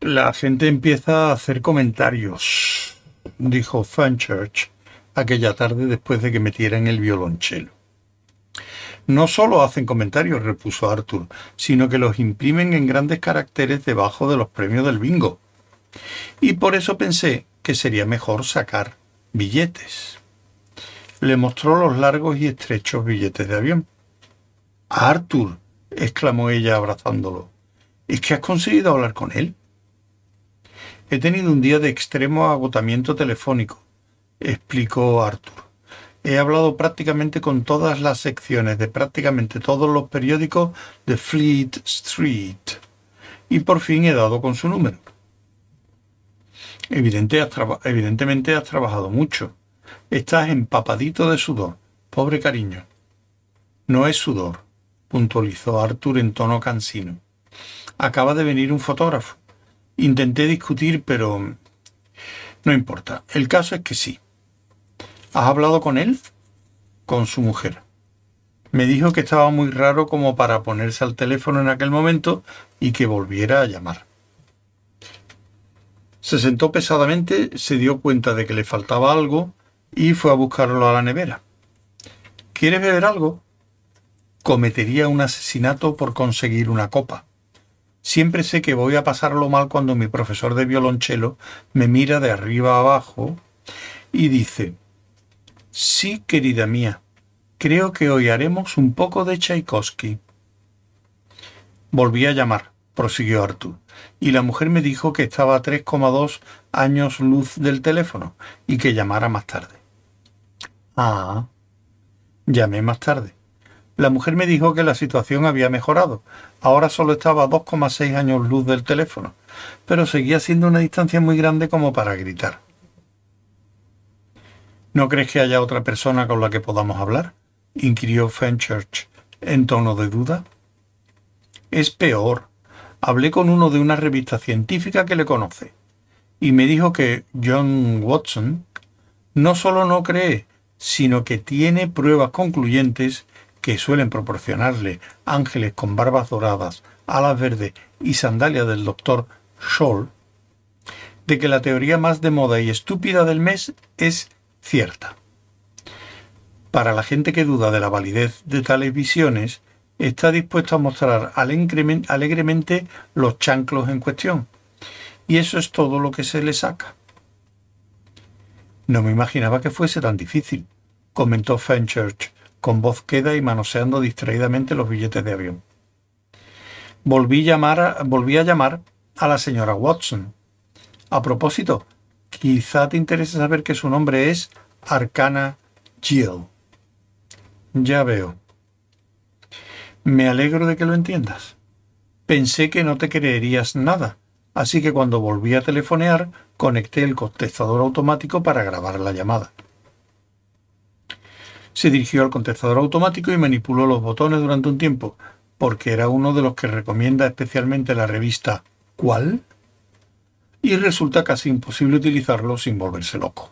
La gente empieza a hacer comentarios, dijo Fenchurch aquella tarde después de que metieran el violonchelo. No solo hacen comentarios, repuso Arthur, sino que los imprimen en grandes caracteres debajo de los premios del bingo. Y por eso pensé que sería mejor sacar billetes. Le mostró los largos y estrechos billetes de avión. Arthur, exclamó ella abrazándolo, ¿es que has conseguido hablar con él? He tenido un día de extremo agotamiento telefónico, explicó Arthur. He hablado prácticamente con todas las secciones de prácticamente todos los periódicos de Fleet Street y por fin he dado con su número. evidentemente has trabajado mucho. Estás empapadito de sudor. Pobre cariño. No es sudor, puntualizó Arthur en tono cansino. Acaba de venir un fotógrafo. Intenté discutir, pero... No importa. El caso es que sí. ¿Has hablado con él? Con su mujer. Me dijo que estaba muy raro como para ponerse al teléfono en aquel momento y que volviera a llamar. Se sentó pesadamente, se dio cuenta de que le faltaba algo y fue a buscarlo a la nevera. ¿Quieres beber algo? Cometería un asesinato por conseguir una copa. Siempre sé que voy a pasarlo mal cuando mi profesor de violonchelo me mira de arriba abajo y dice, Sí, querida mía, creo que hoy haremos un poco de Tchaikovsky. Volví a llamar, prosiguió Artur, y la mujer me dijo que estaba a 3,2 años luz del teléfono y que llamara más tarde. Ah, llamé más tarde. La mujer me dijo que la situación había mejorado. Ahora solo estaba a 2,6 años luz del teléfono, pero seguía siendo una distancia muy grande como para gritar. ¿No crees que haya otra persona con la que podamos hablar? inquirió Fenchurch en tono de duda. Es peor. Hablé con uno de una revista científica que le conoce, y me dijo que John Watson no solo no cree, sino que tiene pruebas concluyentes que suelen proporcionarle ángeles con barbas doradas, alas verdes y sandalias del doctor Scholl, de que la teoría más de moda y estúpida del mes es cierta. Para la gente que duda de la validez de tales visiones, está dispuesto a mostrar alegremente los chanclos en cuestión. Y eso es todo lo que se le saca. No me imaginaba que fuese tan difícil, comentó Fenchurch con voz queda y manoseando distraídamente los billetes de avión. Volví, a llamar a la señora Watson. A propósito, quizá te interese saber que su nombre es Arcana Jill. Ya veo. Me alegro de que lo entiendas. Pensé que no te creerías nada, así que cuando volví a telefonear, conecté el contestador automático para grabar la llamada. Se dirigió al contestador automático y manipuló los botones durante un tiempo, porque era uno de los que recomienda especialmente la revista ¿Cuál? Y resulta casi imposible utilizarlo sin volverse loco.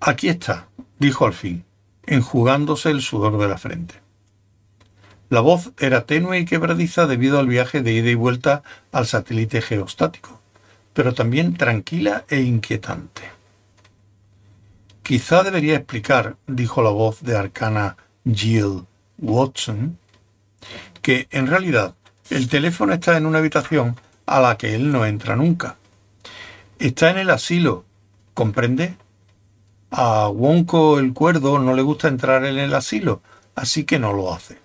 Aquí está, dijo al fin, enjugándose el sudor de la frente. La voz era tenue y quebradiza debido al viaje de ida y vuelta al satélite geostático, pero también tranquila e inquietante. Quizá debería explicar, dijo la voz de arcana Jill Watson, que en realidad el teléfono está en una habitación a la que él no entra nunca. Está en el asilo, ¿comprende? A Wonko el cuerdo no le gusta entrar en el asilo, así que no lo hace.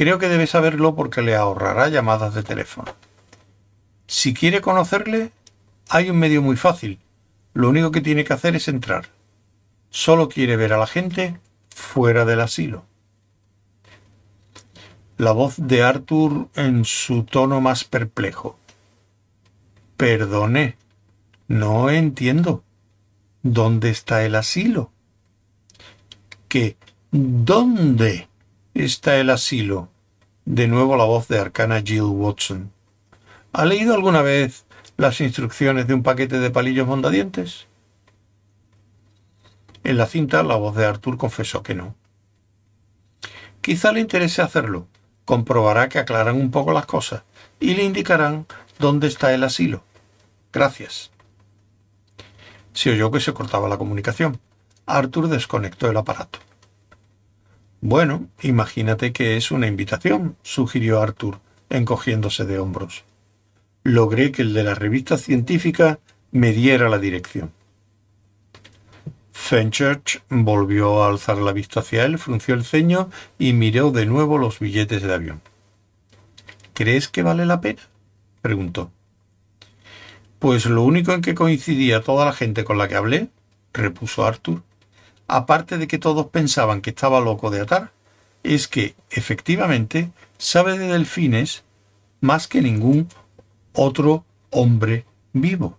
Creo que debe saberlo porque le ahorrará llamadas de teléfono. Si quiere conocerle, hay un medio muy fácil. Lo único que tiene que hacer es entrar solo quiere ver a la gente fuera del asilo. La voz de Arthur en su tono más perplejo. Perdone, no entiendo. ¿Dónde está el asilo? ¿Qué? ¿Dónde está el asilo? De nuevo la voz de Arcana Jill Watson. ¿Ha leído alguna vez las instrucciones de un paquete de palillos mondadientes? En la cinta, la voz de Arthur confesó que no. Quizá le interese hacerlo. Comprobará que aclaran un poco las cosas y le indicarán dónde está el asilo. Gracias. Se oyó que se cortaba la comunicación. Arthur desconectó el aparato. Bueno, imagínate que es una invitación, sugirió Arthur, encogiéndose de hombros. Logré que el de la revista científica me diera la dirección. Fenchurch volvió a alzar la vista hacia él, frunció el ceño y miró de nuevo los billetes de avión. ¿Crees que vale la pena? preguntó. Pues lo único en que coincidía toda la gente con la que hablé, repuso Arthur, aparte de que todos pensaban que estaba loco de atar, es que, efectivamente, sabe de delfines más que ningún otro hombre vivo.